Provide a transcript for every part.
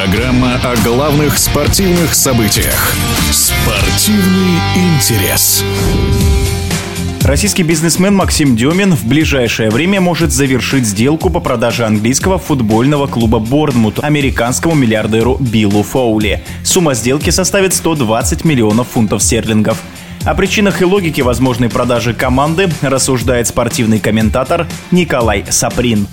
Программа о главных спортивных событиях. Спортивный интерес. Российский бизнесмен Максим Демин в ближайшее время может завершить сделку по продаже английского футбольного клуба Борнмут американскому миллиардеру Биллу Фоули. Сумма сделки составит 120 миллионов фунтов стерлингов. О причинах и логике возможной продажи команды рассуждает спортивный комментатор Николай Саприн.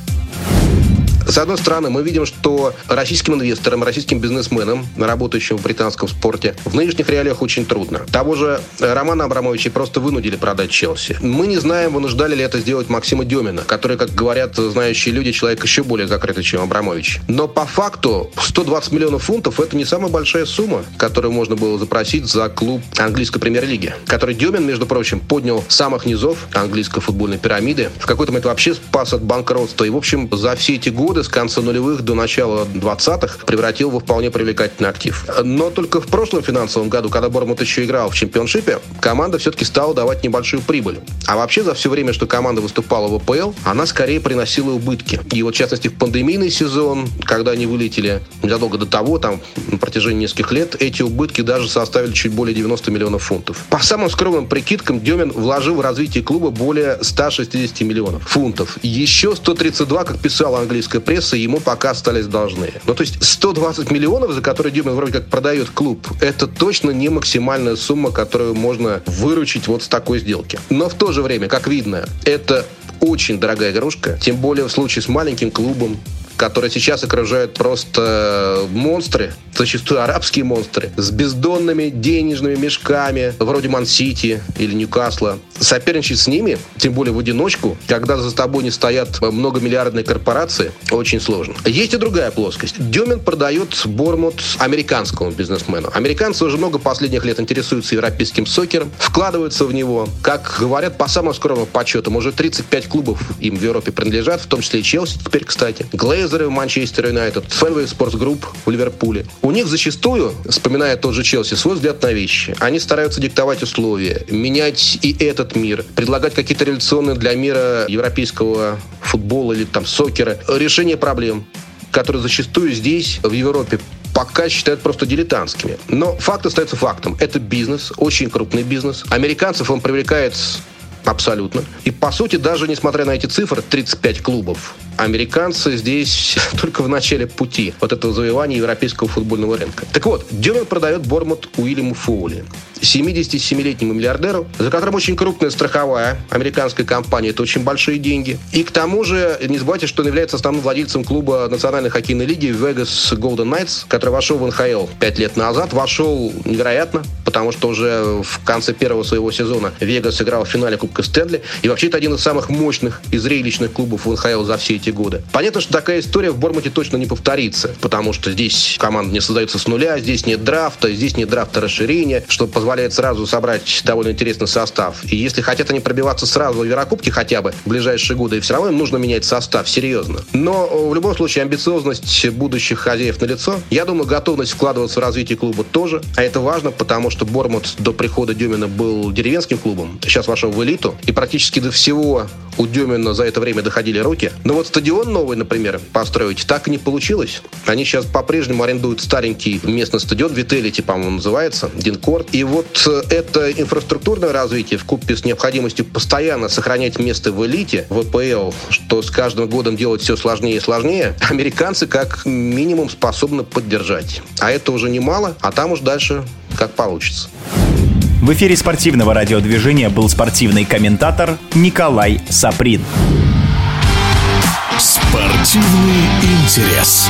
С одной стороны, мы видим, что российским инвесторам, российским бизнесменам, работающим в британском спорте, в нынешних реалиях очень трудно. Того же Романа Абрамовича просто вынудили продать Челси. Мы не знаем, вынуждали ли это сделать Максима Демина, который, как говорят знающие люди, человек еще более закрытый, чем Абрамович. Но по факту 120 миллионов фунтов – это не самая большая сумма, которую можно было запросить за клуб английской премьер-лиги, который Демин, между прочим, поднял с самых низов английской футбольной пирамиды. В какой-то момент вообще спас от банкротства. И, в общем, за все эти годы годы, с конца нулевых до начала 20-х, превратил во вполне привлекательный актив. Но только в прошлом финансовом году, когда Бормут еще играл в чемпионшипе, команда все-таки стала давать небольшую прибыль. А вообще за все время, что команда выступала в АПЛ, она скорее приносила убытки. И вот, в частности, в пандемийный сезон, когда они вылетели задолго до того, там, на протяжении нескольких лет, эти убытки даже составили чуть более 90 миллионов фунтов. По самым скромным прикидкам, Демин вложил в развитие клуба более 160 миллионов фунтов. Еще 132, как писала английская пресса ему пока остались должны. Ну, то есть 120 миллионов, за которые Дюмин вроде как продает клуб, это точно не максимальная сумма, которую можно выручить вот с такой сделки. Но в то же время, как видно, это очень дорогая игрушка, тем более в случае с маленьким клубом, которые сейчас окружают просто монстры, зачастую арабские монстры, с бездонными денежными мешками, вроде Ман-Сити или Ньюкасла. Соперничать с ними, тем более в одиночку, когда за тобой не стоят многомиллиардные корпорации, очень сложно. Есть и другая плоскость. Дёмин продает Борнмут американскому бизнесмену. Американцы уже много последних лет интересуются европейским сокером, вкладываются в него. Как говорят по самым скромным подсчетам, уже 35 клубов им в Европе принадлежат, в том числе и Челси теперь, кстати. Глейз Глейзеры в Манчестер Юнайтед, Fenway Sports Group в Ливерпуле. У них зачастую, вспоминая тот же Челси, свой взгляд на вещи. Они стараются диктовать условия, менять и этот мир, предлагать какие-то революционные для мира европейского футбола или там сокера решения проблем которые зачастую здесь, в Европе, пока считают просто дилетантскими. Но факт остается фактом. Это бизнес, очень крупный бизнес. Американцев он привлекает абсолютно. И, по сути, даже несмотря на эти цифры, 35 клубов, американцы здесь только в начале пути вот этого завоевания европейского футбольного рынка. Так вот, Дюмин продает Бормут Уильяму Фоули. 77-летнему миллиардеру, за которым очень крупная страховая американская компания. Это очень большие деньги. И к тому же, не забывайте, что он является основным владельцем клуба Национальной хоккейной лиги Vegas Golden Knights, который вошел в НХЛ 5 лет назад. Вошел невероятно, потому что уже в конце первого своего сезона Вегас играл в финале Кубка Стэнли. И вообще это один из самых мощных и зрелищных клубов в НХЛ за все эти годы. Понятно, что такая история в Бормуте точно не повторится, потому что здесь команда не создается с нуля, здесь нет драфта, здесь нет драфта расширения, что позволяет сразу собрать довольно интересный состав. И если хотят они пробиваться сразу в Еврокубке хотя бы в ближайшие годы, и все равно им нужно менять состав, серьезно. Но в любом случае амбициозность будущих хозяев на лицо. Я думаю, готовность вкладываться в развитие клуба тоже. А это важно, потому что Бормут до прихода Дюмина был деревенским клубом. Сейчас вошел в элиту. И практически до всего у Дюмина за это время доходили руки. Но вот стадион новый, например, построить так и не получилось. Они сейчас по-прежнему арендуют старенький местный стадион, Вителити, по-моему, называется, Динкорт. И вот вот э, это инфраструктурное развитие в купе с необходимостью постоянно сохранять место в элите, в ВПЛ, что с каждым годом делать все сложнее и сложнее, американцы как минимум способны поддержать. А это уже немало, а там уж дальше как получится. В эфире спортивного радиодвижения был спортивный комментатор Николай Саприн. Спортивный интерес.